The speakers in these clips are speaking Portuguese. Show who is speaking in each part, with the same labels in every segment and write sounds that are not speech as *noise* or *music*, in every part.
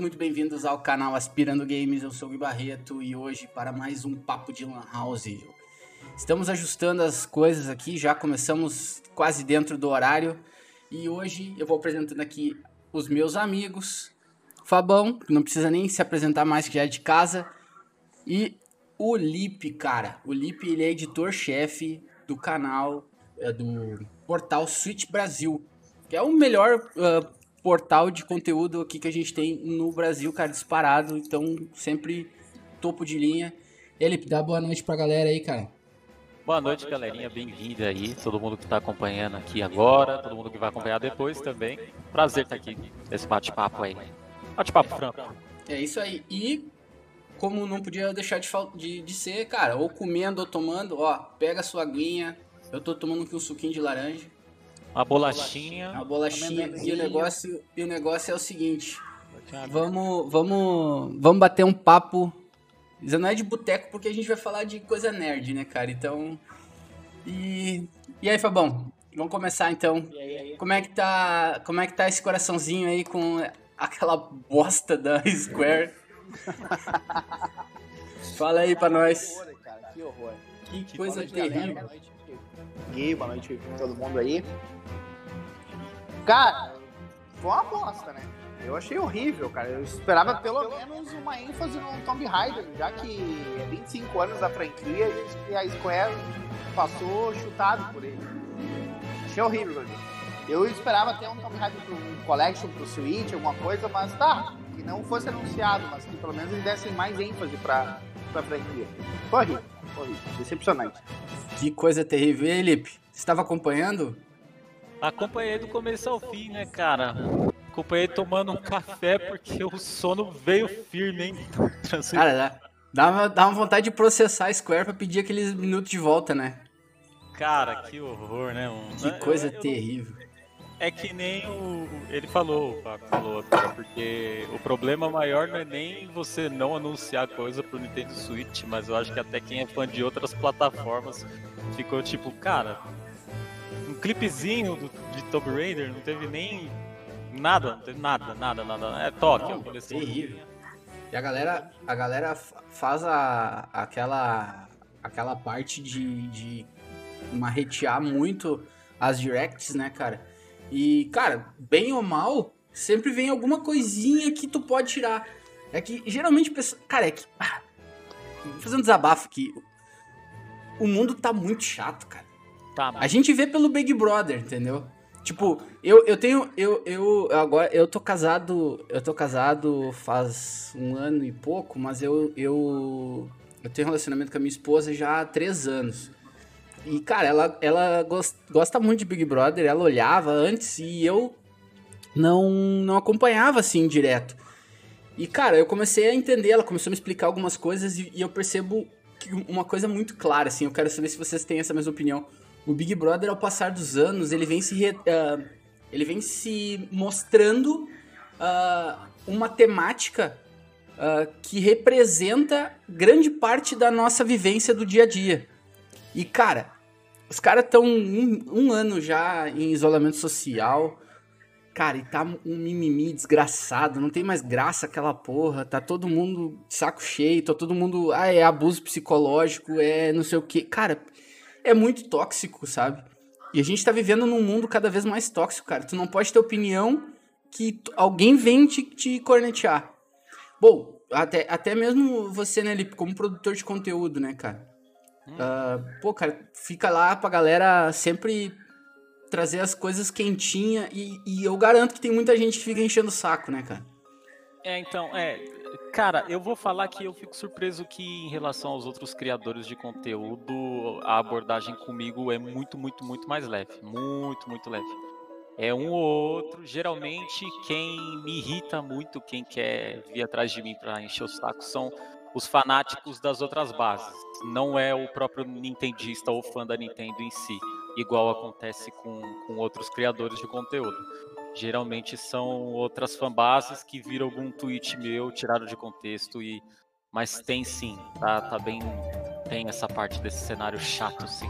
Speaker 1: muito bem-vindos ao canal Aspirando Games. Eu sou o Gui Barreto e hoje para mais um papo de Lan House. Estamos ajustando as coisas aqui, já começamos quase dentro do horário e hoje eu vou apresentando aqui os meus amigos. Fabão, que não precisa nem se apresentar mais, que já é de casa, e o Lipe, cara. O Lipe ele é editor-chefe do canal é, do portal Switch Brasil, que é o melhor uh, portal de conteúdo aqui que a gente tem no Brasil, cara, disparado. Então, sempre topo de linha. Ele, dá boa noite pra galera aí, cara.
Speaker 2: Boa noite, galerinha. Bem-vinda aí. Todo mundo que tá acompanhando aqui agora, todo mundo que vai acompanhar depois também. Prazer estar aqui nesse bate-papo aí. Bate-papo franco.
Speaker 1: É isso aí. E como não podia deixar de, de, de, ser, cara, ou comendo ou tomando, ó, pega a sua aguinha. Eu tô tomando aqui um suquinho de laranja.
Speaker 2: Uma bolachinha.
Speaker 1: Uma bolachinha. E o negócio, e o negócio é o seguinte. Vamos, vamos, vamos bater um papo. Isso não é de boteco porque a gente vai falar de coisa nerd, né, cara? Então. E. E aí, Fabão? Vamos começar então. E aí, aí? Como é que tá. Como é que tá esse coraçãozinho aí com aquela bosta da *laughs* Square? *laughs* Fala aí pra nós.
Speaker 3: Que horror, cara. Que horror.
Speaker 1: Que, que coisa terrível.
Speaker 3: Gui, boa noite todo mundo aí. Cara, foi uma bosta, né? Eu achei horrível, cara. Eu esperava pelo menos uma ênfase no Tomb Raider, já que é 25 anos da franquia e a Square passou chutado por ele. Achei horrível, Eu esperava ter um Tomb Raider pro Collection, pro Switch, alguma coisa, mas tá, que não fosse anunciado, mas que pelo menos eles dessem mais ênfase pra, pra franquia. Foi horrível, horrível, decepcionante.
Speaker 1: Que coisa terrível. E aí, Lipe, você estava acompanhando?
Speaker 2: Acompanhei do começo ao fim, né, cara? Acompanhei tomando um café porque o sono veio firme, hein? *laughs*
Speaker 1: Cara, dá, dá, uma, dá uma vontade de processar a Square pra pedir aqueles minutos de volta, né?
Speaker 2: Cara, que horror, né? Mano?
Speaker 1: Que coisa eu, eu, terrível.
Speaker 2: É que nem o. Ele falou, o Paco falou, porque o problema maior não é nem você não anunciar coisa pro Nintendo Switch, mas eu acho que até quem é fã de outras plataformas ficou tipo, cara, um clipezinho do, de Tomb Raider, não teve nem nada, não teve nada, nada, nada. É toque,
Speaker 1: não, terrível. E a galera, a galera faz a, aquela, aquela parte de, de marretear muito as directs, né, cara? E, cara, bem ou mal, sempre vem alguma coisinha que tu pode tirar. É que geralmente, cara, é que. Ah, vou fazer um desabafo aqui. O mundo tá muito chato, cara. Tá, A gente vê pelo Big Brother, entendeu? Tipo, eu, eu tenho. Eu, eu agora eu tô casado. Eu tô casado faz um ano e pouco, mas eu. Eu, eu tenho relacionamento com a minha esposa já há três anos. E, cara, ela, ela gost, gosta muito de Big Brother, ela olhava antes e eu não, não acompanhava assim direto. E, cara, eu comecei a entender, ela começou a me explicar algumas coisas e, e eu percebo uma coisa muito clara, assim, eu quero saber se vocês têm essa mesma opinião o Big Brother, ao passar dos anos, ele vem se, re, uh, ele vem se mostrando uh, uma temática uh, que representa grande parte da nossa vivência do dia a dia. E, cara, os caras estão um, um, ano já em isolamento social. Cara, e tá um mimimi desgraçado, não tem mais graça aquela porra, tá todo mundo de saco cheio, tá todo mundo, ah, é abuso psicológico, é não sei o que. Cara, é muito tóxico, sabe? E a gente tá vivendo num mundo cada vez mais tóxico, cara. Tu não pode ter opinião que alguém vem te, te cornetear. Bom, até, até mesmo você, né, Lipe, como produtor de conteúdo, né, cara? Uh, pô, cara, fica lá pra galera sempre trazer as coisas quentinhas e, e eu garanto que tem muita gente que fica enchendo o saco, né, cara?
Speaker 2: É, então, é, Cara, eu vou falar que eu fico surpreso que, em relação aos outros criadores de conteúdo, a abordagem comigo é muito, muito, muito mais leve. Muito, muito leve. É um ou outro. Geralmente, quem me irrita muito, quem quer vir atrás de mim para encher o saco, são os fanáticos das outras bases. Não é o próprio nintendista ou fã da Nintendo em si, igual acontece com, com outros criadores de conteúdo. Geralmente são outras fanbases que viram algum tweet meu, tirado de contexto e. Mas tem sim, tá, tá bem. Tem essa parte desse cenário chato, sim.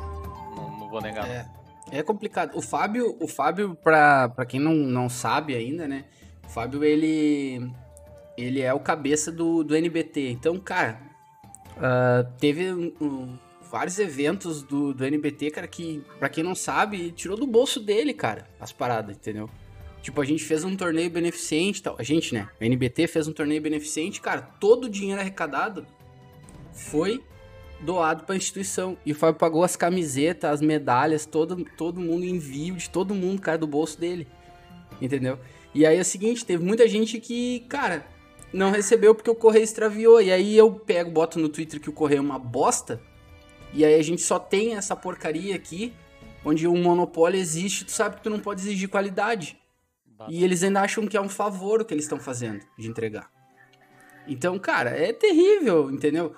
Speaker 2: Não, não vou negar.
Speaker 1: É, é complicado. O Fábio, o Fábio, pra quem não, não sabe ainda, né? O Fábio, ele. Ele é o cabeça do, do NBT. Então, cara, uh, teve um, um, vários eventos do, do NBT, cara, que, pra quem não sabe, tirou do bolso dele, cara, as paradas, entendeu? Tipo, a gente fez um torneio beneficente tal. A gente, né? O NBT fez um torneio beneficente, cara, todo o dinheiro arrecadado foi doado para a instituição. E o Fábio pagou as camisetas, as medalhas, todo, todo mundo envio de todo mundo, cara, do bolso dele. Entendeu? E aí é o seguinte, teve muita gente que, cara, não recebeu porque o correio extraviou. E aí eu pego, boto no Twitter que o correio é uma bosta. E aí a gente só tem essa porcaria aqui, onde um monopólio existe, tu sabe que tu não pode exigir qualidade. E eles ainda acham que é um favor o que eles estão fazendo de entregar. Então, cara, é terrível, entendeu?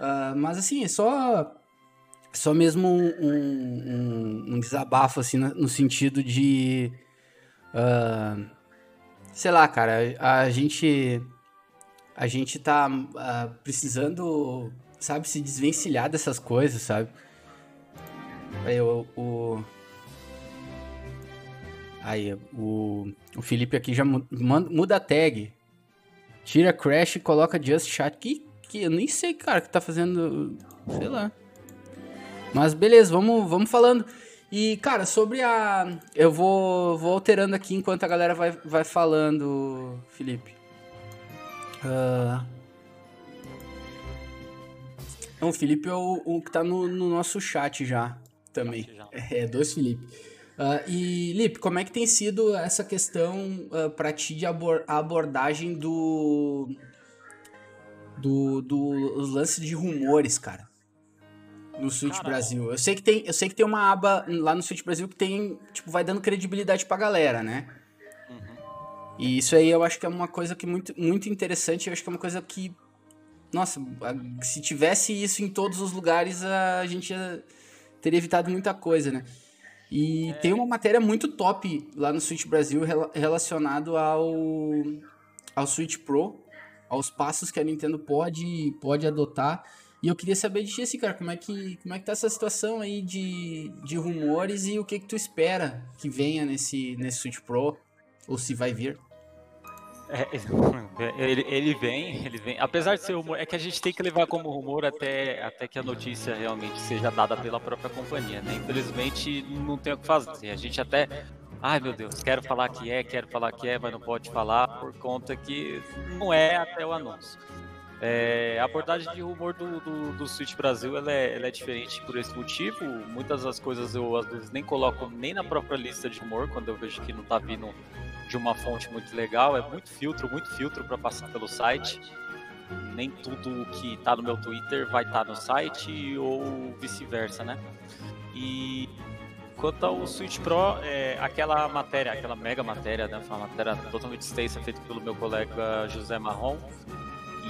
Speaker 1: Uh, mas assim, é só, só mesmo um, um, um desabafo, assim, no sentido de. Uh, sei lá, cara, a gente. A gente tá uh, precisando, sabe, se desvencilhar dessas coisas, sabe? Aí, o, o. Aí, o, o Felipe aqui já muda, muda a tag. Tira Crash e coloca Just Chat. Que que eu nem sei, cara, que tá fazendo. Sei lá. Mas beleza, vamos, vamos falando. E, cara, sobre a. Eu vou, vou alterando aqui enquanto a galera vai, vai falando, Felipe. Uh... Não, o Felipe é o, o que tá no, no, nosso chat já também. É, dois Felipe. Uh, e, Lipe, como é que tem sido essa questão uh, pra ti de abor abordagem do, do, do lance de rumores, cara. No Switch. Brasil. Eu sei que tem, eu sei que tem uma aba lá no Switch Brasil que tem, tipo, vai dando credibilidade pra galera, né? E isso aí eu acho que é uma coisa que muito, muito interessante, eu acho que é uma coisa que nossa, se tivesse isso em todos os lugares, a gente teria evitado muita coisa, né? E é. tem uma matéria muito top lá no Switch Brasil relacionado ao, ao Switch Pro, aos passos que a Nintendo pode, pode adotar. E eu queria saber de ti, assim, cara, como é que, como é que tá essa situação aí de, de rumores e o que que tu espera que venha nesse, nesse Switch Pro, ou se vai vir?
Speaker 2: É, *laughs* ele, ele vem, ele vem. Apesar de ser rumor, é que a gente tem que levar como rumor até, até que a notícia realmente seja dada pela própria companhia, né? Infelizmente não tem o que fazer. A gente até Ai meu Deus, quero falar que é, quero falar que é, mas não pode falar por conta que não é até o anúncio. É, a abordagem de rumor do, do, do Switch Brasil ela é, ela é, diferente por esse motivo. Muitas das coisas eu às vezes nem coloco nem na própria lista de rumor quando eu vejo que não está vindo de uma fonte muito legal. É muito filtro, muito filtro para passar pelo site. Nem tudo que está no meu Twitter vai estar tá no site ou vice-versa, né? E Quanto ao Switch Pro, é, aquela matéria, aquela mega matéria, né, uma matéria totalmente extensa feita pelo meu colega José Marrom,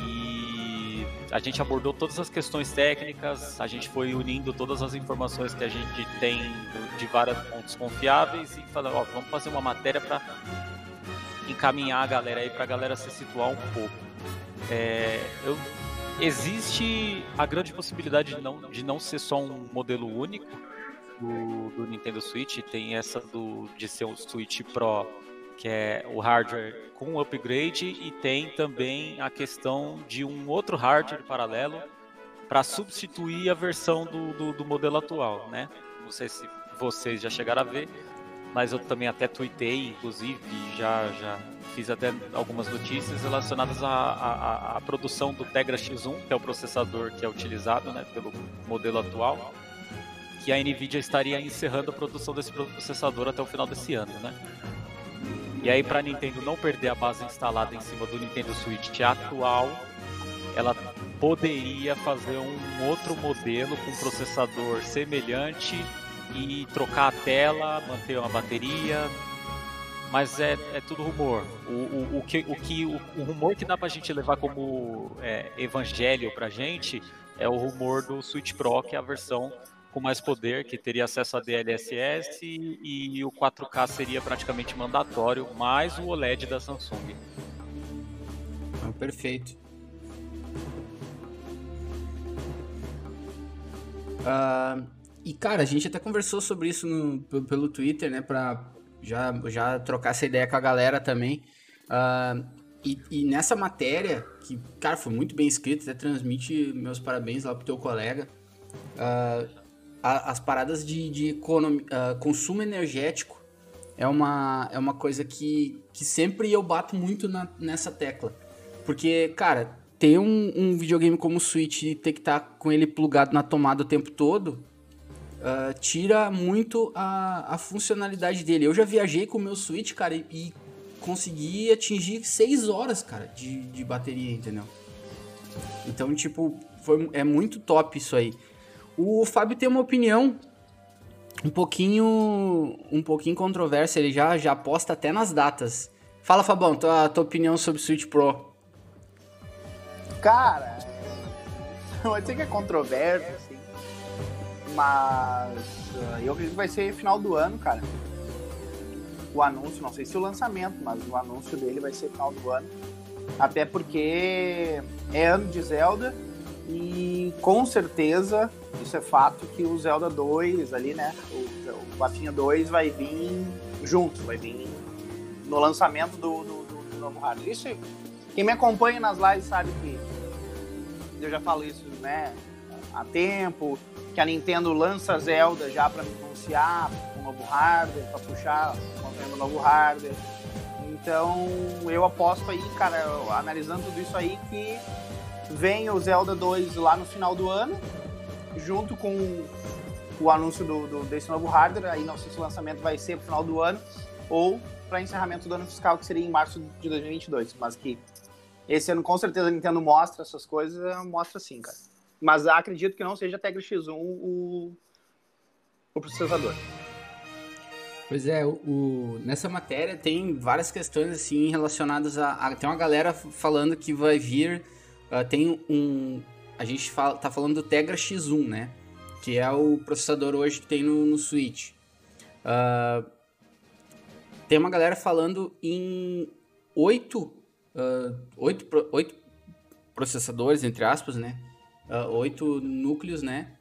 Speaker 2: e a gente abordou todas as questões técnicas, a gente foi unindo todas as informações que a gente tem de vários pontos confiáveis e falou, ó, vamos fazer uma matéria para encaminhar a galera aí, para a galera se situar um pouco. É, eu, existe a grande possibilidade de não, de não ser só um modelo único, do, do Nintendo Switch tem essa do, de ser um Switch Pro, que é o hardware com upgrade, e tem também a questão de um outro hardware paralelo para substituir a versão do, do, do, modelo atual, né? Não sei se vocês já chegaram a ver, mas eu também até tuitei, inclusive, já, já fiz até algumas notícias relacionadas à, à, à produção do Tegra X1, que é o processador que é utilizado né, pelo modelo atual que a Nvidia estaria encerrando a produção desse processador até o final desse ano, né? E aí para a Nintendo não perder a base instalada em cima do Nintendo Switch atual, ela poderia fazer um outro modelo com processador semelhante e trocar a tela, manter uma bateria, mas é, é tudo rumor. O, o, o, que, o, que, o, o rumor que dá pra gente levar como é, evangelho pra gente é o rumor do Switch Pro, que é a versão com mais poder, que teria acesso a DLSS e, o 4K seria praticamente mandatório, mais o OLED da Samsung.
Speaker 1: Ah, perfeito. Uh, e cara, a gente até conversou sobre isso no, pelo Twitter, né, pra já, já trocar essa ideia com a galera também. Uh, e, e, nessa matéria, que, cara, foi muito bem escrito, até transmite meus parabéns lá pro teu colega. Uh, as paradas de, de economi, uh, consumo energético é uma, é uma coisa que, que sempre eu bato muito na, nessa tecla. Porque, cara, ter um, um videogame como o Switch e ter que estar tá com ele plugado na tomada o tempo todo uh, tira muito a, a funcionalidade dele. Eu já viajei com o meu Switch, cara, e, e consegui atingir 6 horas, cara, de, de bateria, entendeu? Então, tipo, foi, é muito top isso aí. O Fábio tem uma opinião um pouquinho um pouquinho controversa, ele já, já aposta até nas datas. Fala, Fabão, tua, tua opinião sobre o Switch Pro.
Speaker 3: Cara, *laughs* pode ser que é controverso, mas uh, eu acredito que vai ser final do ano, cara. O anúncio, não sei se o lançamento, mas o anúncio dele vai ser final do ano. Até porque é ano de Zelda e com certeza, isso é fato, que o Zelda 2 ali, né? O, o Bafinha 2 vai vir junto, vai vir no lançamento do, do, do, do novo hardware. Isso, quem me acompanha nas lives sabe que eu já falo isso, né? Há tempo, que a Nintendo lança Zelda já para anunciar um novo hardware, para puxar o novo hardware. Então eu aposto aí, cara, analisando tudo isso aí, que Vem o Zelda 2 lá no final do ano, junto com o anúncio do, do, desse novo hardware. Aí não sei se o lançamento vai ser pro final do ano ou para encerramento do ano fiscal, que seria em março de 2022. Mas que esse ano com certeza a Nintendo mostra essas coisas, mostra sim, cara. Mas acredito que não seja Tegra X1 o, o processador.
Speaker 1: Pois é, o, o, nessa matéria tem várias questões assim relacionadas a, a, Tem uma galera falando que vai vir uh, tem um. A gente fala, tá falando do Tegra X1, né? Que é o processador hoje que tem no, no Switch. Uh, tem uma galera falando em oito, uh, oito, oito processadores, entre aspas, né? Uh, oito núcleos, né?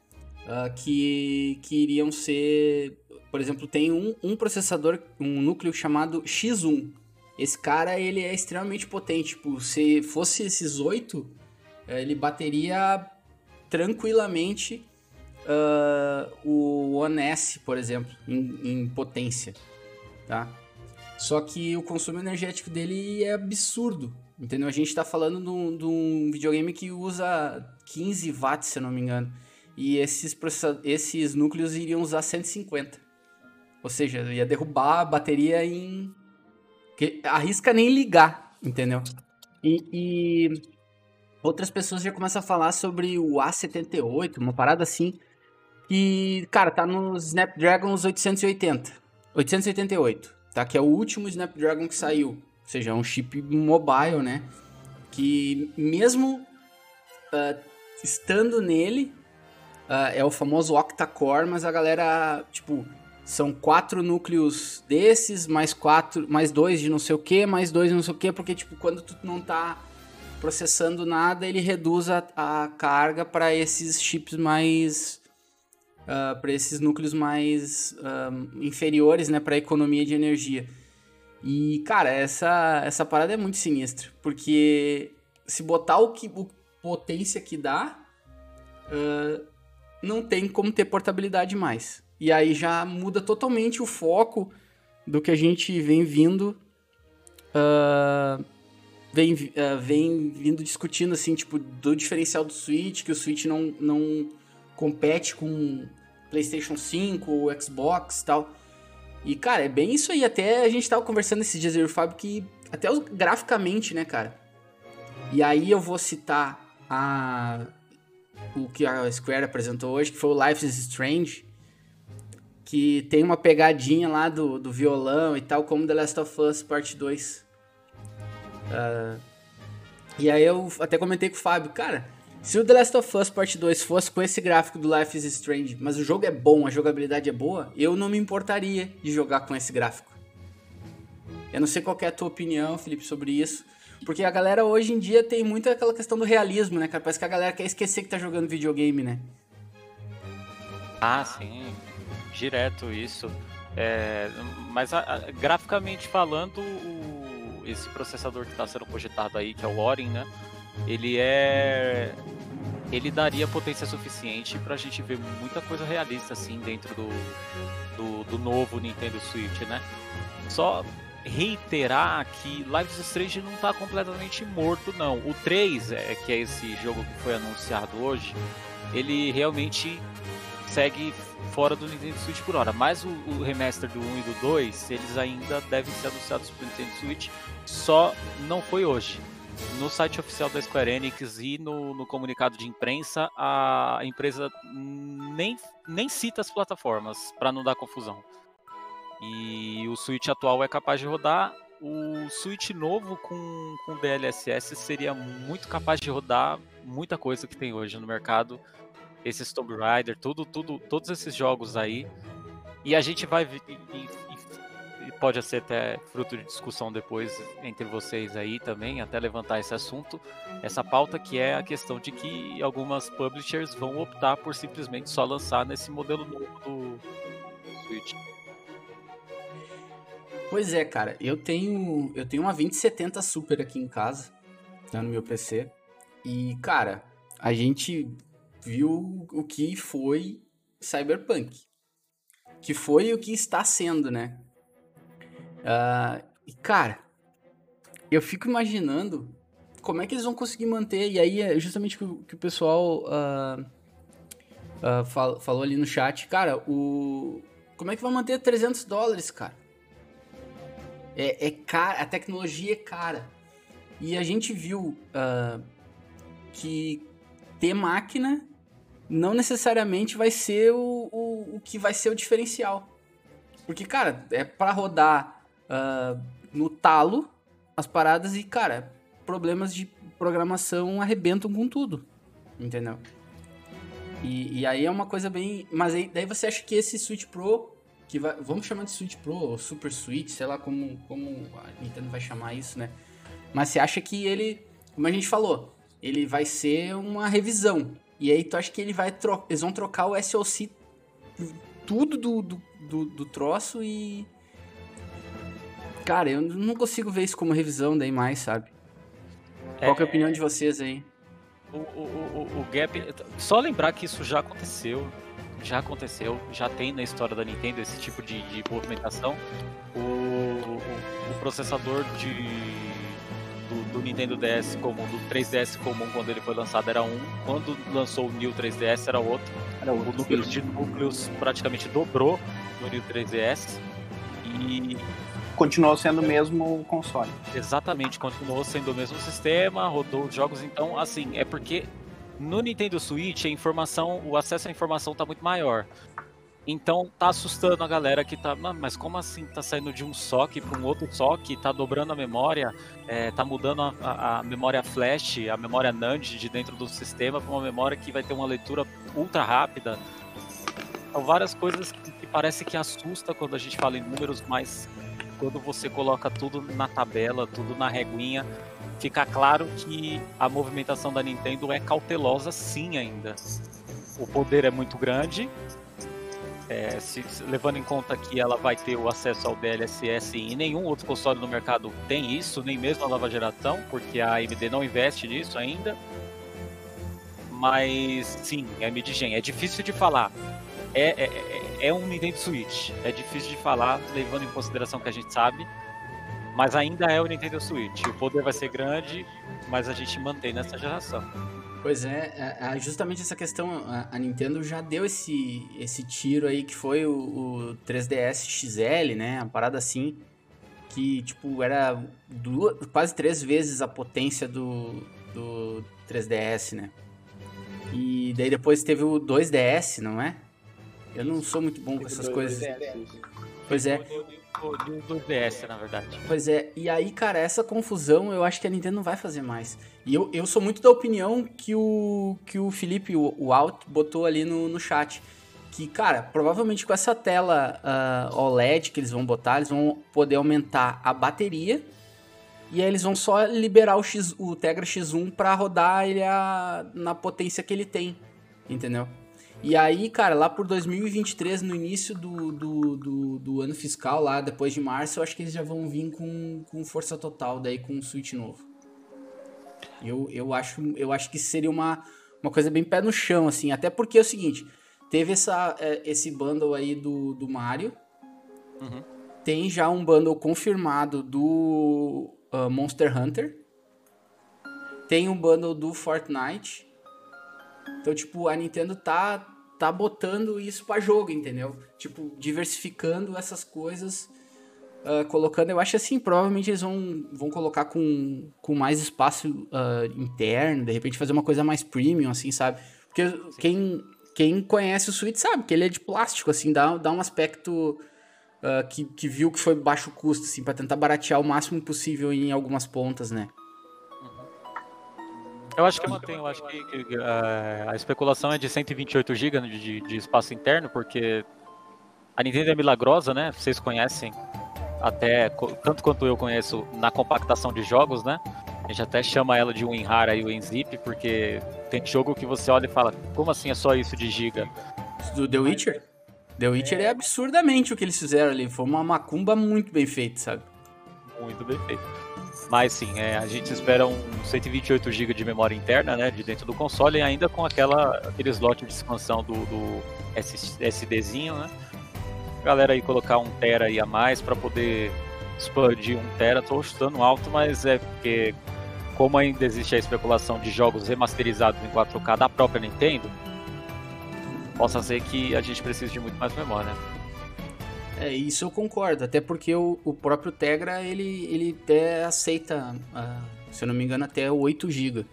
Speaker 1: Uh, que, que iriam ser... Por exemplo, tem um, um processador, um núcleo chamado X1. Esse cara, ele é extremamente potente. Tipo, se fosse esses oito, é, ele bateria tranquilamente uh, o One S, por exemplo, em, em, potência, tá? Só que o consumo energético dele é absurdo, entendeu? A gente está falando de um videogame que usa 15 watts, se eu não me engano, e esses, esses núcleos iriam usar 150. Ou seja, ia derrubar a bateria em... Que arrisca nem ligar, entendeu? E, e outras pessoas já começam a falar sobre o A78, uma parada assim, que, cara, tá no Snapdragon 880, 888, tá? Que é o último Snapdragon que saiu, ou seja, é um chip mobile, né? Que mesmo uh, estando nele, uh, é o famoso octa-core, mas a galera, tipo, são quatro núcleos desses, mais quatro, mais dois de não sei o que, mais dois de não sei o que, porque, tipo, quando tu não tá processando nada, ele reduz a, a carga para esses chips mais. Uh, ah, para esses núcleos mais uh, inferiores, né, para economia de energia. E, cara, essa, essa parada é muito sinistra, porque se botar o que o potência que dá, uh, não tem como ter portabilidade mais. E aí já muda totalmente o foco do que a gente vem vindo uh, vem, uh, vem vindo discutindo, assim, tipo, do diferencial do Switch, que o Switch não, não compete com PlayStation 5 ou Xbox e tal. E, cara, é bem isso aí. Até a gente tava conversando esses dias, eu e o Fábio, que até graficamente, né, cara? E aí eu vou citar a o que a Square apresentou hoje, que foi o Life is Strange, que tem uma pegadinha lá do, do violão e tal, como The Last of Us Part 2. Uh, e aí eu até comentei com o Fábio, cara, se o The Last of Us Part 2 fosse com esse gráfico do Life is Strange, mas o jogo é bom, a jogabilidade é boa, eu não me importaria de jogar com esse gráfico. Eu não sei qual é a tua opinião, Felipe, sobre isso. Porque a galera hoje em dia tem muito aquela questão do realismo, né, cara? Parece que a galera quer esquecer que tá jogando videogame, né?
Speaker 2: Ah, sim. Direto isso. É, mas a, a, graficamente falando, o esse processador que está sendo projetado aí, que é o Orin, né? Ele é ele daria potência suficiente para a gente ver muita coisa realista assim dentro do, do, do, novo Nintendo Switch, né? Só reiterar que Life is Strange não está completamente morto, não. O 3, é, que é esse jogo que foi anunciado hoje, ele realmente segue fora do Nintendo Switch por hora. Mas o, o remaster do 1 e do 2, eles ainda devem ser anunciados para o Nintendo Switch, só não foi hoje. No site oficial da Square Enix e no, no comunicado de imprensa, a empresa nem, nem cita as plataformas para não dar confusão. E o Switch atual é capaz de rodar. O Switch novo com, com DLSS seria muito capaz de rodar muita coisa que tem hoje no mercado. Esses Tomb Raider, tudo, tudo, todos esses jogos aí. E a gente vai. E, e, e pode ser até fruto de discussão depois entre vocês aí também, até levantar esse assunto, essa pauta que é a questão de que algumas publishers vão optar por simplesmente só lançar nesse modelo novo do Switch.
Speaker 1: Pois é, cara, eu tenho eu tenho uma 2070 Super aqui em casa, tá no meu PC. E, cara, a gente viu o que foi Cyberpunk. Que foi o que está sendo, né? Uh, e, cara, eu fico imaginando como é que eles vão conseguir manter. E aí é justamente o que, que o pessoal uh, uh, fal, falou ali no chat. Cara, o. Como é que vai manter 300 dólares, cara? É, é cara, a tecnologia é cara. E a gente viu uh, que ter máquina não necessariamente vai ser o, o, o, que vai ser o diferencial. Porque, cara, é para rodar uh, no talo as paradas e, cara, problemas de programação arrebentam com tudo. Entendeu? E, e aí é uma coisa bem. Mas aí, daí você acha que esse Switch Pro que vai, vamos chamar de Switch Pro ou Super Switch, sei lá como, como a Nintendo vai chamar isso, né? Mas você acha que ele, como a gente falou, ele vai ser uma revisão. E aí tu acha que ele vai eles vão trocar o SoC tudo do, do, do, do troço e cara, eu não consigo ver isso como revisão daí mais, sabe? Qual é, é a opinião de vocês aí?
Speaker 2: O, o, o, o Gap. Só lembrar que isso já aconteceu já aconteceu, já tem na história da Nintendo esse tipo de, de movimentação. O, o, o processador de, do, do, Nintendo DS comum, do 3DS comum quando ele foi lançado era um, quando lançou o New 3DS era outro. Era outro o número de núcleos praticamente dobrou no New 3DS e
Speaker 3: continuou sendo o mesmo console.
Speaker 2: Exatamente, continuou sendo o mesmo sistema, rodou os jogos, então assim, é porque no Nintendo Switch, a informação, o acesso à informação tá muito maior. Então tá assustando a galera que tá. Mas como assim tá saindo de um SOC para um outro SOC, tá dobrando a memória, é, tá mudando a, a, a, memória flash, a memória NAND de dentro do sistema para uma memória que vai ter uma leitura ultra rápida. São várias coisas que, que parece que assusta quando a gente fala em números, mas quando você coloca tudo na tabela, tudo na reguinha, fica claro que a movimentação da Nintendo é cautelosa sim ainda. O poder é muito grande, é, se, levando em conta que ela vai ter o acesso ao DLSS e nenhum outro console no mercado tem isso, nem mesmo a nova geração, porque a AMD não investe nisso ainda. Mas sim, é mid-gen. É difícil de falar. É, é, é, é um Nintendo Switch. É difícil de falar, levando em consideração que a gente sabe mas ainda é o Nintendo Switch. O poder vai ser grande, mas a gente mantém nessa geração.
Speaker 1: Pois é, é, é justamente essa questão, a Nintendo já deu esse, esse tiro aí que foi o, o 3DS XL, né? Uma parada assim, que tipo era duas, quase três vezes a potência do, do 3DS, né? E daí depois teve o 2DS, não é? Eu não sou muito bom com essas coisas. Pois é
Speaker 2: do, do DS, na verdade.
Speaker 1: Pois é, e aí, cara, essa confusão eu acho que a Nintendo não vai fazer mais. E eu, eu sou muito da opinião que o, que o Felipe, o, o Alt, botou ali no, no chat. Que, cara, provavelmente com essa tela uh, OLED que eles vão botar, eles vão poder aumentar a bateria. E aí eles vão só liberar o, X, o Tegra X1 para rodar ele a, na potência que ele tem. Entendeu? E aí, cara, lá por 2023, no início do, do, do, do, ano fiscal, lá depois de março, eu acho que eles já vão vir com, com força total, daí com um Switch novo. Eu, eu, acho, eu acho que seria uma, uma coisa bem pé no chão, assim. Até porque é o seguinte, teve essa, é, esse bundle aí do, do Mario. Uhum. Tem já um bundle confirmado do uh, Monster Hunter. Tem um bundle do Fortnite. Então, tipo, a Nintendo tá, tá botando isso para jogo, entendeu? Tipo, diversificando essas coisas, uh, colocando. Eu acho assim, provavelmente eles vão, vão colocar com, com mais espaço uh, interno, de repente fazer uma coisa mais premium, assim, sabe? Porque quem, quem conhece o Switch sabe que ele é de plástico, assim, dá, dá um aspecto. Uh, que, que viu que foi baixo custo, assim, para tentar baratear o máximo possível em algumas pontas, né?
Speaker 2: Eu acho que mantenho, eu acho que, que uh, a especulação é de 128 GB de, de, espaço interno, porque a Nintendo é milagrosa, né? Vocês conhecem, até tanto quanto eu conheço na compactação de jogos, né? A gente até chama ela de WinRAR e WinZip, porque tem jogo que você olha e fala, como assim é só isso de giga?
Speaker 1: Do The Witcher? The Witcher é absurdamente o que eles fizeram ali, foi uma macumba muito bem feita, sabe?
Speaker 2: Muito bem feito. Mas sim, é, a gente espera um 128 GB de memória interna, né, de dentro do console, ainda com aquela, aquele slot de expansão do, do SSDzinho, né? Galera aí colocar um tera aí a mais para poder expandir um tera, tô chutando alto, mas é porque como ainda existe a especulação de jogos remasterizados em 4K da própria Nintendo, possa ser que a gente precise de muito mais memória. Né?
Speaker 1: É, isso eu concordo, até porque o, o próprio Tegra, ele, ele até aceita, uh, se eu não me engano, até 8 GB,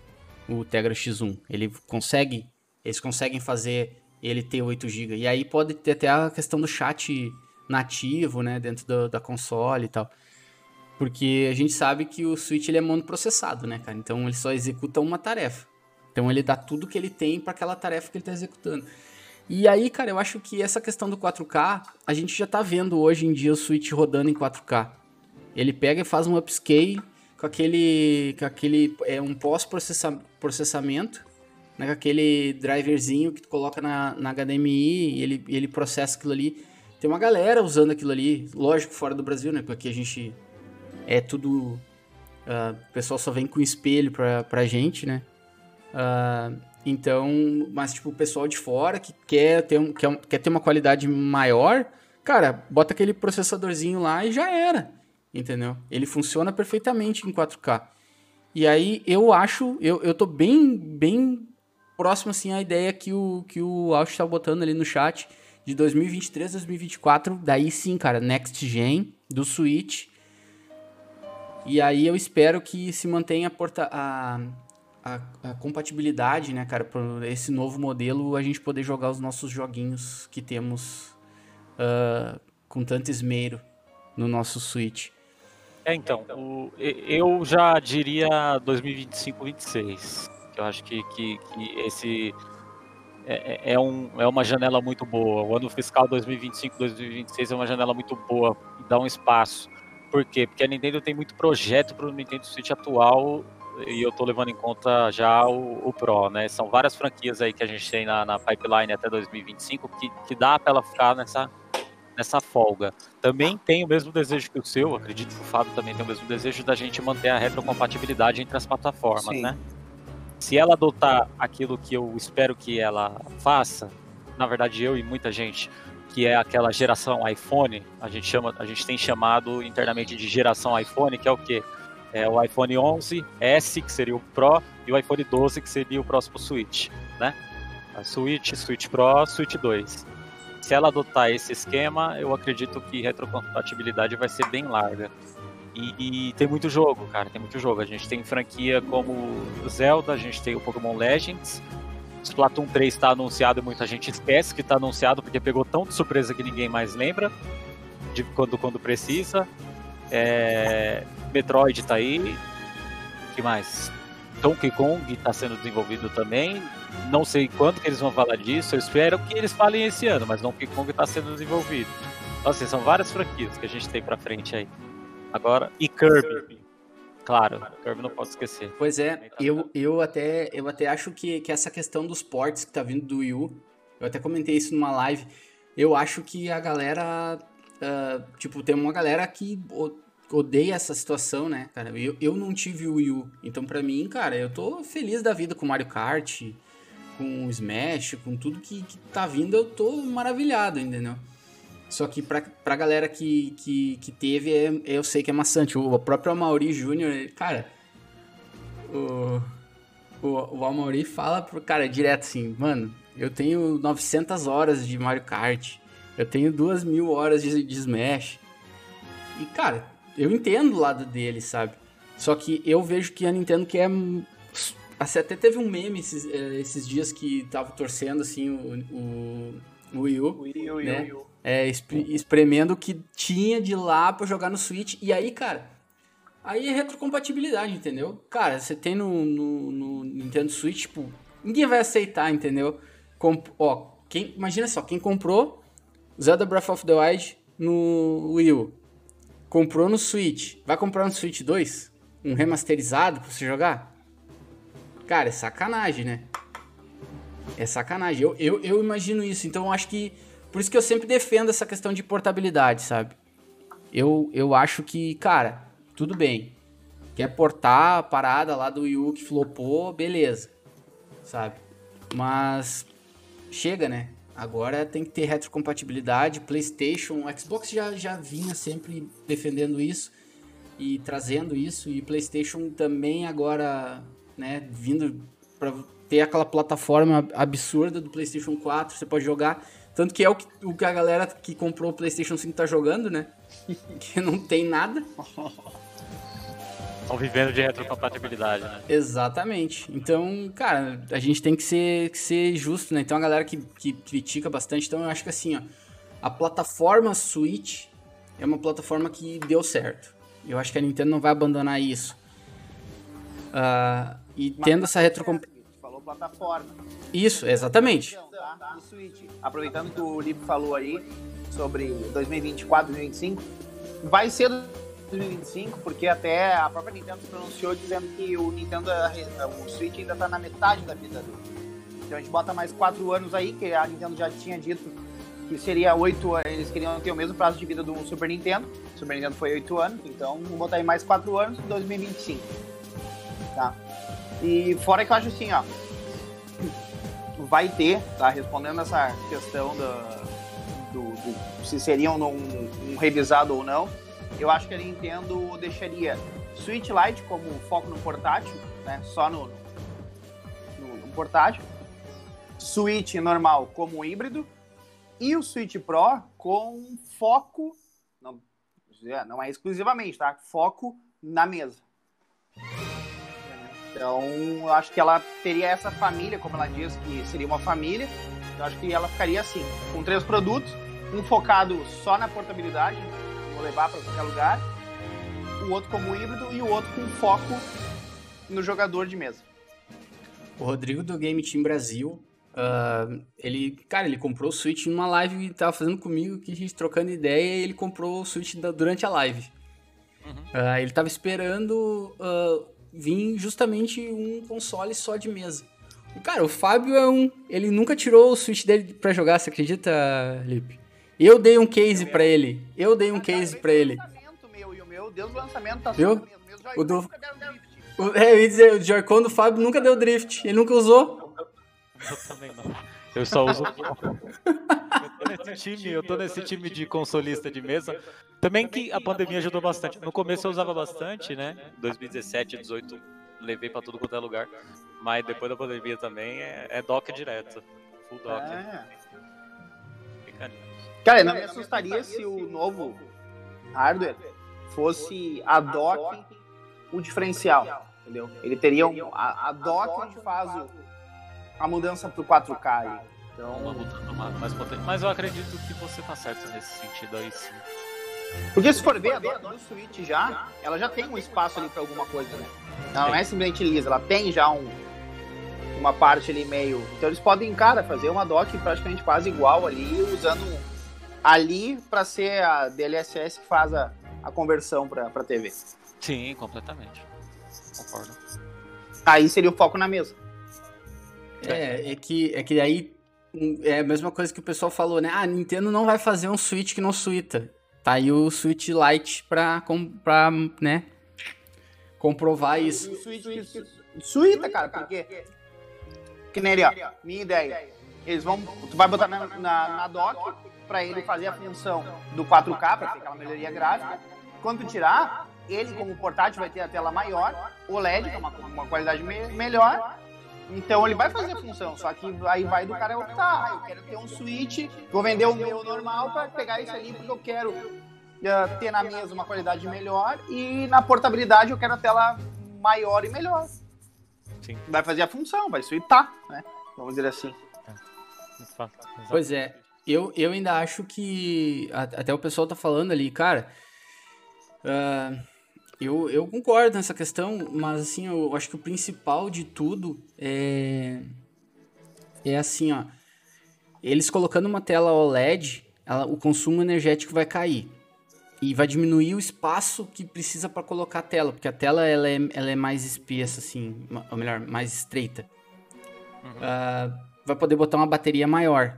Speaker 1: o Tegra X1. Ele consegue, eles conseguem fazer ele ter 8 GB. E aí pode ter até a questão do chat nativo, né, dentro do, da console e tal. Porque a gente sabe que o Switch ele é monoprocessado, né, cara? Então ele só executa uma tarefa. Então ele dá tudo que ele tem para aquela tarefa que ele está executando. E aí, cara, eu acho que essa questão do 4K, a gente já tá vendo hoje em dia o Switch rodando em 4K. Ele pega e faz um upscale com aquele, com aquele é um pós-processamento, né, com aquele driverzinho que tu coloca na, na HDMI e ele, ele processa aquilo ali. Tem uma galera usando aquilo ali, lógico, fora do Brasil, né, porque a gente é tudo... Uh, o pessoal só vem com espelho pra, pra gente, né? Uh, então, mas tipo, o pessoal de fora que quer ter, um, quer, quer ter uma qualidade maior, cara, bota aquele processadorzinho lá e já era. Entendeu? Ele funciona perfeitamente em 4K. E aí eu acho, eu, eu tô bem, bem próximo assim à ideia que o, que o Alch tá botando ali no chat de 2023, 2024, daí sim, cara, next gen do Switch. E aí eu espero que se mantenha a, porta, a, a, a, compatibilidade, né, cara, para esse novo modelo, a gente poder jogar os nossos joguinhos que temos uh, com tanto esmero no nosso Switch.
Speaker 2: É, então, o, eu já diria 2025-26. Eu acho que, que, que esse é, é, é, um, é uma janela muito boa. O ano fiscal 2025-2026 é uma janela muito boa, dá um espaço. Por quê? Porque a Nintendo tem muito projeto para o Nintendo Switch atual e eu tô levando em conta já o, o, Pro, né? São várias franquias aí que a gente tem na, na pipeline até 2025 que, que dá para ela ficar nessa, nessa folga. Também tem o mesmo desejo que o seu, acredito que o Fábio também tem o mesmo desejo da gente manter a retrocompatibilidade entre as plataformas, Sim. né? Se ela adotar aquilo que eu espero que ela faça, na verdade eu e muita gente, que é aquela geração iPhone, a gente chama, a gente tem chamado internamente de geração iPhone, que é o quê? É o iPhone 11 S, que seria o Pro, e o iPhone 12, que seria o próximo Switch, né? A Switch, Switch Pro, Switch 2. Se ela adotar esse esquema, eu acredito que retrocompatibilidade vai ser bem larga. E, e, tem muito jogo, cara, tem muito jogo. A gente tem franquia como Zelda, a gente tem o Pokémon Legends, Splatoon 3 está anunciado e muita gente esquece que está anunciado porque pegou tão de surpresa que ninguém mais lembra de quando, quando precisa. É, Metroid tá aí. que mais? Donkey Kong tá sendo desenvolvido também. Não sei quando que eles vão falar disso. Eu espero que eles falem esse ano, mas Donkey Kong tá sendo desenvolvido. Então, assim, são várias franquias que a gente tem pra frente aí. Agora, e Kirby. Claro, Kirby não posso esquecer.
Speaker 1: Pois é, eu, eu, até, eu até acho que, que essa questão dos ports que tá vindo do Wii U Eu até comentei isso numa live. Eu acho que a galera. Uh, tipo, tem uma galera que odeia essa situação, né, cara? Eu, eu não tive o Wii U. Então, pra mim, cara, eu tô feliz da vida com Mario Kart, com Smash, com tudo que, que tá vindo, eu tô maravilhado, entendeu? Só que pra, pra galera que, que, que teve, é, eu sei que é maçante. O próprio Amaury Jr., cara, o, o, o Amaury fala pro cara direto assim, mano, eu tenho 900 horas de Mario Kart, eu tenho 2 mil horas de, de Smash. E, cara, eu entendo o lado dele, sabe? Só que eu vejo que a Nintendo quer. Assim, até teve um meme esses, eh, esses dias que tava torcendo assim o, o, o Wii U. Wii U, né? Wii U. É, espremendo o que tinha de lá para jogar no Switch. E aí, cara, aí é retrocompatibilidade, entendeu? Cara, você tem no, no, no Nintendo Switch, tipo, ninguém vai aceitar, entendeu? Ó, quem, imagina só, quem comprou Zelda Breath of the Wild no Wii U, comprou no Switch, vai comprar no Switch 2? Um remasterizado pra você jogar? Cara, é sacanagem, né? É sacanagem. Eu, eu, eu imagino isso, então eu acho que por isso que eu sempre defendo essa questão de portabilidade, sabe? Eu, eu acho que, cara, tudo bem. Quer portar a parada lá do Wii U que flopou, beleza. Sabe? Mas chega, né? Agora tem que ter retrocompatibilidade. PlayStation, Xbox já, já vinha sempre defendendo isso e trazendo isso. E PlayStation também agora, né, vindo para ter aquela plataforma absurda do PlayStation 4, você pode jogar tanto que é o que, o que a galera que comprou o PlayStation 5 tá jogando, né? *laughs* que não tem nada. *laughs*
Speaker 2: Estão vivendo de retrocompatibilidade, né?
Speaker 1: Exatamente. Então, cara, a gente tem que ser, que ser justo, né? Então a galera que, que critica bastante, então eu acho que assim, ó, a plataforma Switch é uma plataforma que deu certo. Eu acho que a Nintendo não vai abandonar isso. Uh, e Mas tendo essa retrocompatibilidade.
Speaker 3: Falou plataforma.
Speaker 1: Isso, exatamente
Speaker 3: tá? Switch. Aproveitando que o Lipe falou aí sobre 2024, 2025, vai ser 2025, porque até a própria Nintendo se pronunciou dizendo que o Nintendo, o Switch ainda está na metade da vida dele. Então a gente bota mais quatro anos aí, que a Nintendo já tinha dito que seria oito eles queriam ter o mesmo prazo de vida do Super Nintendo. O Super Nintendo foi oito anos, então vamos botar aí mais quatro anos, 2025. Tá? E fora que eu acho assim, ó, *laughs* vai ter, tá? Respondendo essa questão da, do, do, se seriam um, um, revisado ou não, eu acho que a Nintendo deixaria Switch Lite como foco no portátil, né? Só no, no, no portátil. Switch normal como híbrido e o Switch Pro com foco, não, não é exclusivamente, tá? Foco na mesa. Então, eu acho que ela teria essa família, como ela diz que seria uma família. Eu acho que ela ficaria assim, com três produtos, um focado só na portabilidade, levar para qualquer lugar, o outro como híbrido e o outro com foco no jogador de mesa.
Speaker 1: O Rodrigo do Game Team Brasil, uh, ele, cara, ele comprou o Switch numa live e tava fazendo comigo, que a gente trocando ideia, e ele comprou o Switch durante a live. Uhum. Uh, ele tava esperando uh, vir justamente um console só de mesa. Cara, o Fábio é um. Ele nunca tirou o Switch dele pra jogar, você acredita, Lipe? Eu dei um case para ele. Eu dei um case para ele.
Speaker 3: Meu e o meu, Deus do lançamento tá
Speaker 1: Viu? O do... O, é, eu ia dizer, o Joy-Con do Fábio nunca deu drift. Ele nunca usou.
Speaker 2: Eu também não. Eu só uso. *laughs* eu tô nesse time, eu tô nesse time de consolista de mesa. Também que a pandemia ajudou bastante. No começo eu usava bastante, né? 2017, 2018, levei pra tudo quanto é lugar. Mas depois da pandemia também é, é dock direto. Full dock. É.
Speaker 3: Cara, não me assustaria se o novo hardware fosse a dock o diferencial. Entendeu? Ele teria um, a, a dock onde faz o a mudança pro 4K aí. Então...
Speaker 2: Uma mudança mais potente. Mas eu acredito que você tá certo nesse sentido aí sim.
Speaker 3: Porque se for ver, a dona do Switch já, ela já tem um espaço ali pra alguma coisa, né? Ela não é simplesmente lisa, ela tem já um, uma parte ali meio. Então eles podem, cara, fazer uma dock praticamente quase igual ali, usando ali para ser a DLSS que faz a, a conversão pra, pra TV.
Speaker 2: Sim, completamente. Concordo.
Speaker 3: Aí seria o foco na mesa.
Speaker 1: É, é que, é que aí é a mesma coisa que o pessoal falou, né? Ah, a Nintendo não vai fazer um Switch que não suíta. Tá aí o Switch Lite pra, pra né, comprovar isso.
Speaker 3: O Switch suíta, cara, porque... Que nem ele, ó, minha ideia. Eles vão... Tu vai botar na, na, na dock pra ele fazer a função do 4K, pra ter aquela melhoria gráfica. Quando tu tirar, ele como portátil vai ter a tela maior, OLED, que é uma, uma qualidade me melhor, então ele vai fazer a função, só que aí vai do cara optar. Ah, eu quero ter um switch, vou vender o meu normal para pegar esse ali porque eu quero uh, ter na mesa uma qualidade melhor e na portabilidade eu quero a tela maior e melhor. Sim. Vai fazer a função, vai switchar, né? Vamos dizer assim.
Speaker 1: É. Pois é, eu, eu ainda acho que até o pessoal tá falando ali, cara. Uh, eu, eu concordo nessa questão, mas assim, eu acho que o principal de tudo é. É assim, ó. Eles colocando uma tela OLED, ela, o consumo energético vai cair. E vai diminuir o espaço que precisa para colocar a tela, porque a tela ela é, ela é mais espessa, assim, ou melhor, mais estreita. Uhum. Uh, vai poder botar uma bateria maior.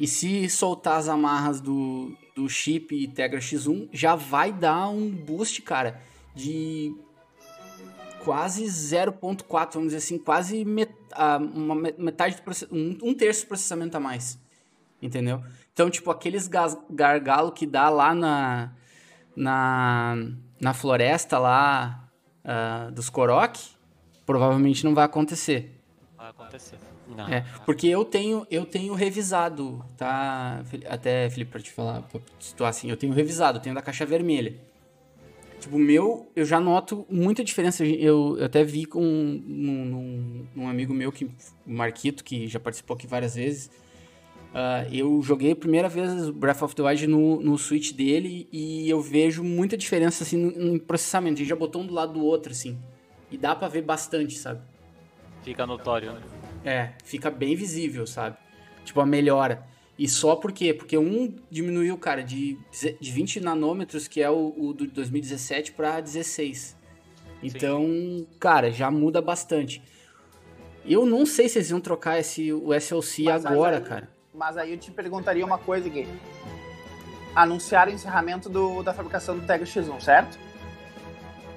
Speaker 1: E se soltar as amarras do, do chip Tegra X1 já vai dar um boost, cara, de quase 0.4, vamos dizer assim, quase met, uma metade do um, um terço do processamento a mais. Entendeu? Então, tipo, aqueles gargalo que dá lá na, na, na floresta lá uh, dos Korok, provavelmente não vai acontecer.
Speaker 2: Vai acontecer.
Speaker 1: Não. É, porque eu tenho, eu tenho revisado, tá? Até, Felipe, pra te falar, pra situar assim, eu tenho revisado, eu tenho da caixa vermelha. Tipo, o meu, eu já noto muita diferença. Eu, eu até vi com um, um, um, amigo meu, que, o Marquito, que já participou aqui várias vezes. Uh, eu joguei a primeira vez Breath of the Wild no, no Switch dele e eu vejo muita diferença, assim, no, no processamento. A gente já botou um do lado do outro, assim. E dá pra ver bastante, sabe?
Speaker 2: Fica notório, né?
Speaker 1: É, fica bem visível, sabe? Tipo, a melhora. E só por quê? Porque um diminuiu, cara, de, de 20 nanômetros, que é o, o do 2017, para 16. Então, Sim. cara, já muda bastante. Eu não sei se eles iam trocar esse, o SLC mas agora, aí, cara.
Speaker 3: Mas aí eu te perguntaria uma coisa, Gui. Anunciaram o encerramento do, da fabricação do Tegra X1, certo?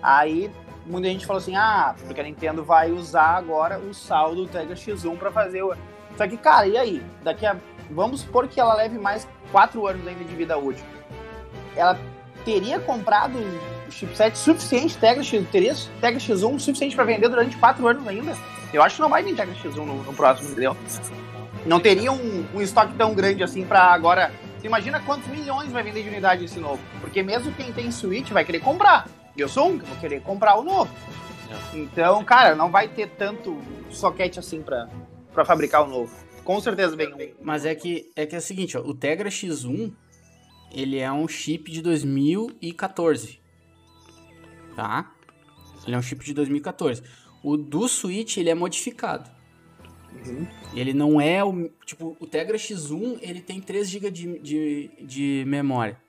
Speaker 3: Aí muita gente falou assim: ah, porque a Nintendo vai usar agora o saldo do Tegra X1 para fazer o. Só que, cara, e aí? Daqui a. Vamos supor que ela leve mais 4 anos ainda de vida útil. Ela teria comprado o chipset suficiente, Tegra X, teria Tegra X1 suficiente para vender durante 4 anos ainda? Eu acho que não vai vir Tegra X1 no, no próximo, entendeu? Não teria um, um estoque tão grande assim para agora. Imagina quantos milhões vai vender de unidade esse novo? Porque mesmo quem tem Switch vai querer comprar. Eu sou um que vou querer comprar o novo. É. Então, cara, não vai ter tanto soquete assim pra, pra fabricar o novo. Com certeza vem um.
Speaker 1: Mas é que é que é o seguinte, ó, o Tegra X1 ele é um chip de 2014. Tá? Ele é um chip de 2014. O do Switch ele é modificado. Uhum. Ele não é o. Tipo, o Tegra X1 ele tem 3 GB de, de, de memória.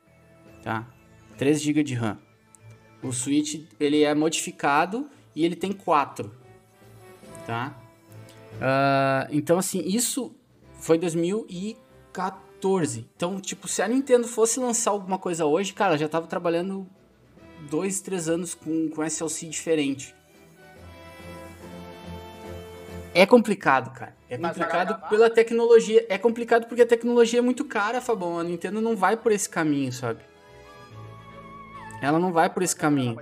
Speaker 1: Tá? 3 GB de RAM. O Switch ele é modificado e ele tem quatro, tá? Uh, então assim isso foi 2014. Então tipo se a Nintendo fosse lançar alguma coisa hoje, cara, já tava trabalhando dois, três anos com com SLC diferente. É complicado, cara. É complicado pela tecnologia. É complicado porque a tecnologia é muito cara, Fabão. A Nintendo não vai por esse caminho, sabe? Ela não vai por esse caminho.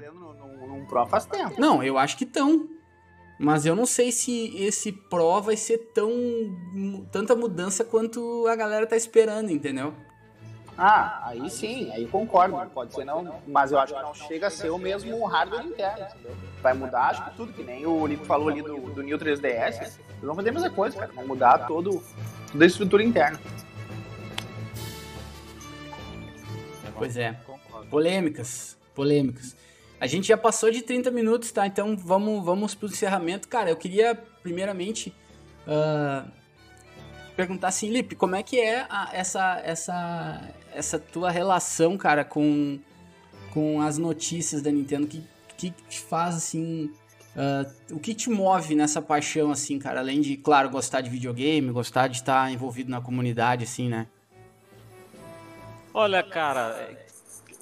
Speaker 3: Num Pro faz tempo.
Speaker 1: Não, eu acho que estão. Mas eu não sei se esse Pro vai ser tão tanta mudança quanto a galera tá esperando, entendeu?
Speaker 3: Ah, aí sim, aí concordo. Pode ser não, mas eu acho que não chega a ser o mesmo hardware interno, entendeu? Vai mudar, acho que tudo, que nem o Lico falou ali do, do New 3DS. Eles vão fazer a mesma coisa, cara. Vão mudar todo, toda a estrutura interna.
Speaker 1: Pois é. Polêmicas, polêmicas. A gente já passou de 30 minutos, tá? Então vamos, vamos pro encerramento. Cara, eu queria primeiramente uh, perguntar assim, Lipe, como é que é a, essa, essa, essa tua relação, cara, com, com as notícias da Nintendo? Que, que te faz, assim, Uh, o que te move nessa paixão, assim, cara? Além de, claro, gostar de videogame, gostar de estar envolvido na comunidade, assim, né?
Speaker 2: Olha, cara,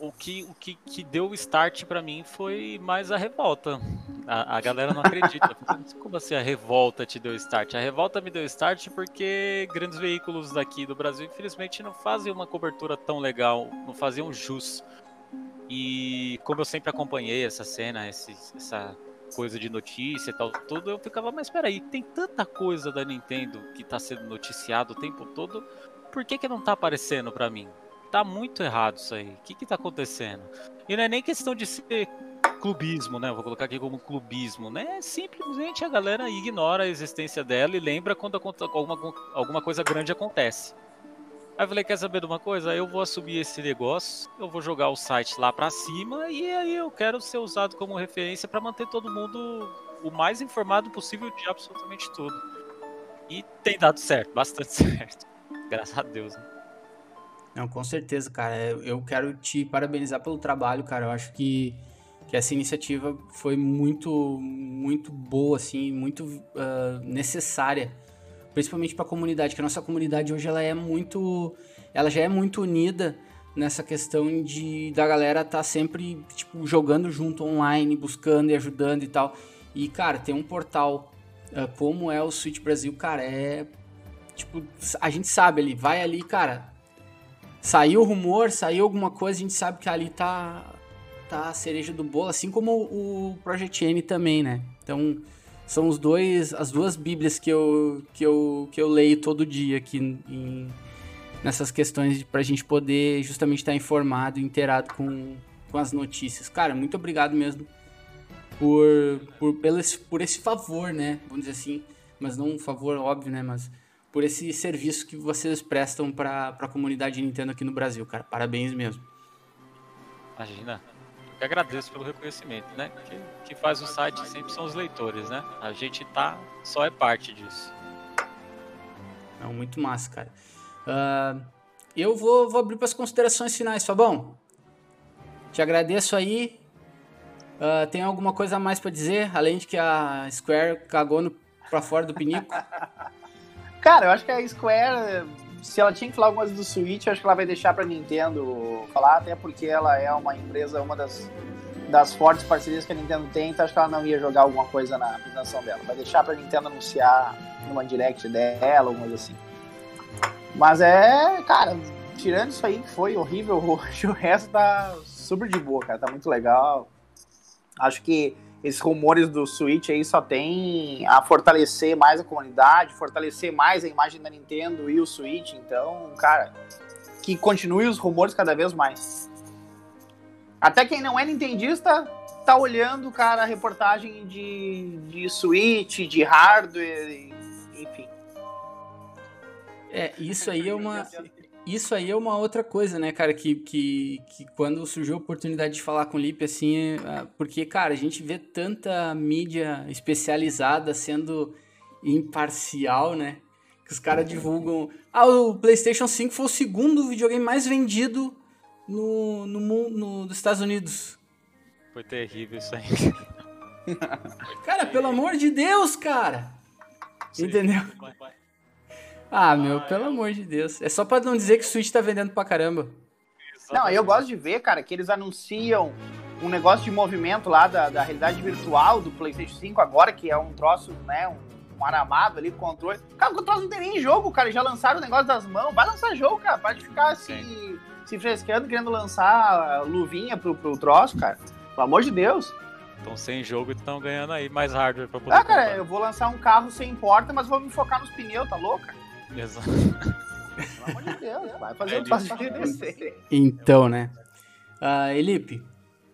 Speaker 2: o que, o que, que deu o start para mim foi mais a revolta. A, a galera não acredita. Como assim a revolta te deu start? A revolta me deu start porque grandes veículos daqui do Brasil, infelizmente, não fazem uma cobertura tão legal, não faziam jus. E como eu sempre acompanhei essa cena, esse, essa coisa de notícia e tal, tudo, eu ficava, mas peraí, tem tanta coisa da Nintendo que tá sendo noticiado o tempo todo, por que que não tá aparecendo para mim? Tá muito errado isso aí. O que que tá acontecendo? E não é nem questão de ser clubismo, né? Vou colocar aqui como clubismo, né? Simplesmente a galera ignora a existência dela e lembra quando alguma, alguma coisa grande acontece. Aí eu falei, quer saber de uma coisa? Eu vou assumir esse negócio, eu vou jogar o site lá pra cima e aí eu quero ser usado como referência para manter todo mundo o mais informado possível de absolutamente tudo. E tem dado certo, bastante *laughs* certo. Graças a Deus. Né?
Speaker 1: Não, com certeza, cara. Eu quero te parabenizar pelo trabalho, cara. Eu acho que, que essa iniciativa foi muito, muito boa, assim, muito uh, necessária principalmente para a comunidade, que a nossa comunidade hoje ela é muito, ela já é muito unida nessa questão de da galera tá sempre tipo jogando junto online, buscando e ajudando e tal. E cara, tem um portal uh, como é o Switch Brasil, cara, é tipo a gente sabe ali, vai ali, cara. Saiu rumor, saiu alguma coisa, a gente sabe que ali tá tá a cereja do bolo, assim como o Project N também, né? Então, são os dois, as duas bíblias que eu, que eu, que eu leio todo dia aqui em, nessas questões para a gente poder justamente estar informado e inteirado com, com as notícias. Cara, muito obrigado mesmo por, por, pelo, por esse favor, né? Vamos dizer assim, mas não um favor óbvio, né? Mas por esse serviço que vocês prestam para a comunidade Nintendo aqui no Brasil, cara. Parabéns mesmo.
Speaker 2: Imagina que agradeço pelo reconhecimento, né? Que, que faz o site sempre são os leitores, né? A gente tá só é parte disso.
Speaker 1: Não, muito massa, cara. Uh, eu vou, vou abrir para as considerações finais, Fabão. Te agradeço aí. Uh, tem alguma coisa a mais para dizer, além de que a Square cagou no, pra fora do pinico? *laughs*
Speaker 3: Cara, eu acho que a Square se ela tinha que falar alguma coisa do Switch, acho que ela vai deixar pra Nintendo falar, até porque ela é uma empresa, uma das, das fortes parcerias que a Nintendo tem, então acho que ela não ia jogar alguma coisa na apresentação dela. Vai deixar pra Nintendo anunciar numa direct dela, alguma coisa assim. Mas é, cara, tirando isso aí que foi horrível, *laughs* o resto tá super de boa, cara, tá muito legal. Acho que esses rumores do Switch aí só tem a fortalecer mais a comunidade, fortalecer mais a imagem da Nintendo e o Switch. Então, cara, que continue os rumores cada vez mais. Até quem não é nintendista tá olhando, cara, a reportagem de, de Switch, de hardware, enfim.
Speaker 1: É, isso aí é uma isso aí é uma outra coisa, né, cara, que, que, que quando surgiu a oportunidade de falar com o Lipe, assim, é, porque, cara, a gente vê tanta mídia especializada sendo imparcial, né, que os caras divulgam... Ah, o PlayStation 5 foi o segundo videogame mais vendido no, no, no, nos Estados Unidos.
Speaker 2: Foi terrível isso aí.
Speaker 1: cara, pelo amor de Deus, cara! Sim, Entendeu? Vai, vai. Ah, meu, pelo amor de Deus. É só pra não dizer que o Switch tá vendendo pra caramba.
Speaker 3: Não, eu gosto de ver, cara, que eles anunciam um negócio de movimento lá da, da realidade virtual do PlayStation 5 agora, que é um troço, né, um, um aramado ali, controle. Cara, o troço não tem nem jogo, cara, já lançaram o negócio das mãos. Vai lançar jogo, cara, pode ficar se, se frescando, querendo lançar luvinha pro, pro troço, cara. Pelo amor de Deus.
Speaker 2: Estão sem jogo e estão ganhando aí mais hardware pra poder.
Speaker 3: Ah, cara, comprar. eu vou lançar um carro sem porta, mas vou me focar nos pneus, tá louca? Exato. Pelo amor de Deus, *laughs* vai fazer é
Speaker 1: um Então, né? Uh, Elipe,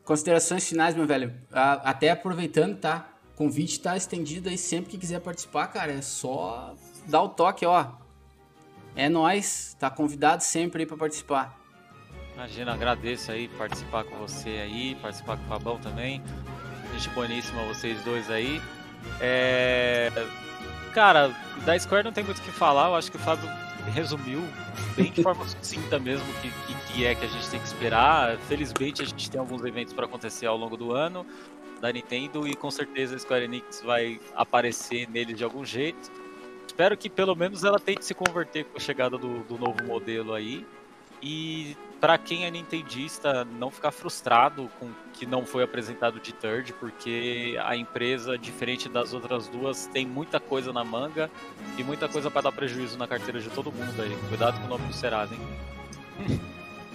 Speaker 1: considerações finais, meu velho. Uh, até aproveitando, tá? O convite tá estendido aí sempre que quiser participar, cara. É só dar o toque, ó. É nós, tá convidado sempre aí para participar.
Speaker 2: Imagina, agradeço aí participar com você aí, participar com o Fabão também. Gente boníssima vocês dois aí. É Cara, da Square não tem muito o que falar, eu acho que o Fábio resumiu bem de forma *laughs* sucinta mesmo que, que, que, é que a gente tem que esperar. Felizmente a gente tem alguns eventos para acontecer ao longo do ano. da Nintendo e com certeza a Square Enix vai aparecer nele de algum jeito. Espero que pelo menos ela tente se converter com a chegada do, do novo modelo aí. E para quem é nintendista, não ficar frustrado com que não foi apresentado de third, porque a empresa, diferente das outras duas, tem muita coisa na manga e muita coisa para dar prejuízo na carteira de todo mundo aí. Cuidado com o nome do Serasa, hein?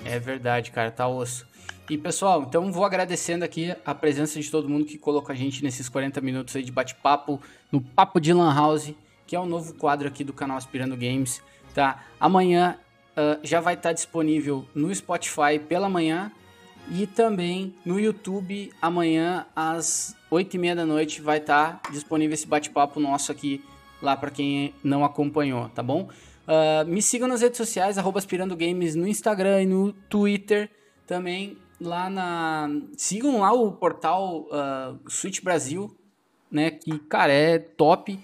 Speaker 1: É verdade, cara, tá osso. E pessoal, então vou agradecendo aqui a presença de todo mundo que colocou a gente nesses 40 minutos aí de bate-papo no Papo de Lan House, que é o um novo quadro aqui do canal Aspirando Games, tá? Amanhã uh, já vai estar tá disponível no Spotify pela manhã e também no YouTube amanhã às 8 e meia da noite vai estar tá disponível esse bate-papo nosso aqui lá para quem não acompanhou, tá bom? Uh, me sigam nas redes sociais, Aspirando Games no Instagram e no Twitter também lá na. Sigam lá o portal uh, Switch Brasil, né? Que, cara, é top.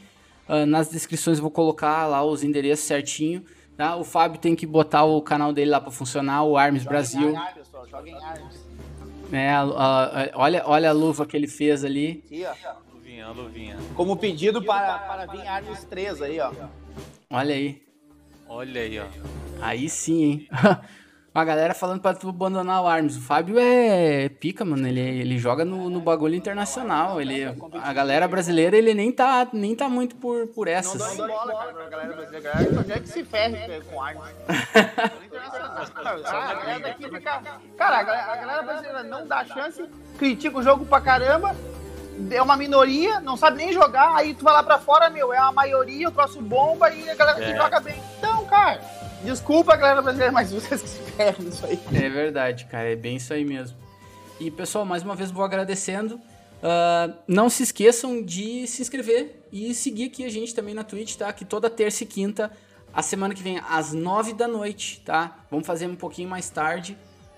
Speaker 1: Uh, nas descrições vou colocar lá os endereços certinho. Tá? O Fábio tem que botar o canal dele lá para funcionar, o Arms joga Brasil. Em pessoal, joga em Arms. É, a, a, a, olha, olha a luva que ele fez ali. Aqui,
Speaker 2: ó. Luvinha, luvinha.
Speaker 3: Como pedido para, para vir Arms 3 aí, ó.
Speaker 1: Olha aí.
Speaker 2: Olha aí, ó.
Speaker 1: Aí sim, hein? *laughs* a galera falando pra tu abandonar o Arms. O Fábio é pica, mano. Ele, ele joga no, no bagulho internacional. Ele, a galera brasileira, ele nem tá, nem tá muito por, por essas. Não dá bola, cara, a galera
Speaker 3: brasileira. Onde é que se ferre com Arms? *laughs* Cara, a galera, a galera brasileira não dá chance, critica o jogo pra caramba é uma minoria, não sabe nem jogar, aí tu vai lá pra fora, meu, é a maioria, o troço bomba e a galera que é. joga bem. Então, cara, Desculpa, galera brasileira, mas vocês se ferram isso aí.
Speaker 1: É verdade, cara. É bem isso aí mesmo. E, pessoal, mais uma vez vou agradecendo. Uh, não se esqueçam de se inscrever e seguir aqui a gente também na Twitch, tá? Que toda terça e quinta, a semana que vem, às nove da noite, tá? Vamos fazer um pouquinho mais tarde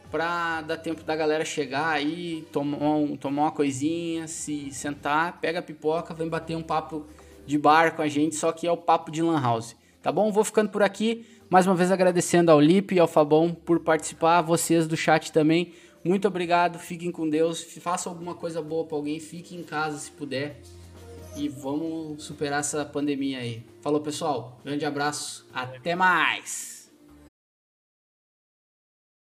Speaker 1: pra dar tempo da galera chegar aí, tomar, um, tomar uma coisinha, se sentar, pega a pipoca, vem bater um papo de bar com a gente, só que é o papo de Lan House. Tá bom? Vou ficando por aqui. Mais uma vez agradecendo ao Lipe e ao Fabão por participar, vocês do chat também. Muito obrigado, fiquem com Deus, façam alguma coisa boa para alguém, fiquem em casa se puder e vamos superar essa pandemia aí. Falou pessoal, grande abraço, até mais!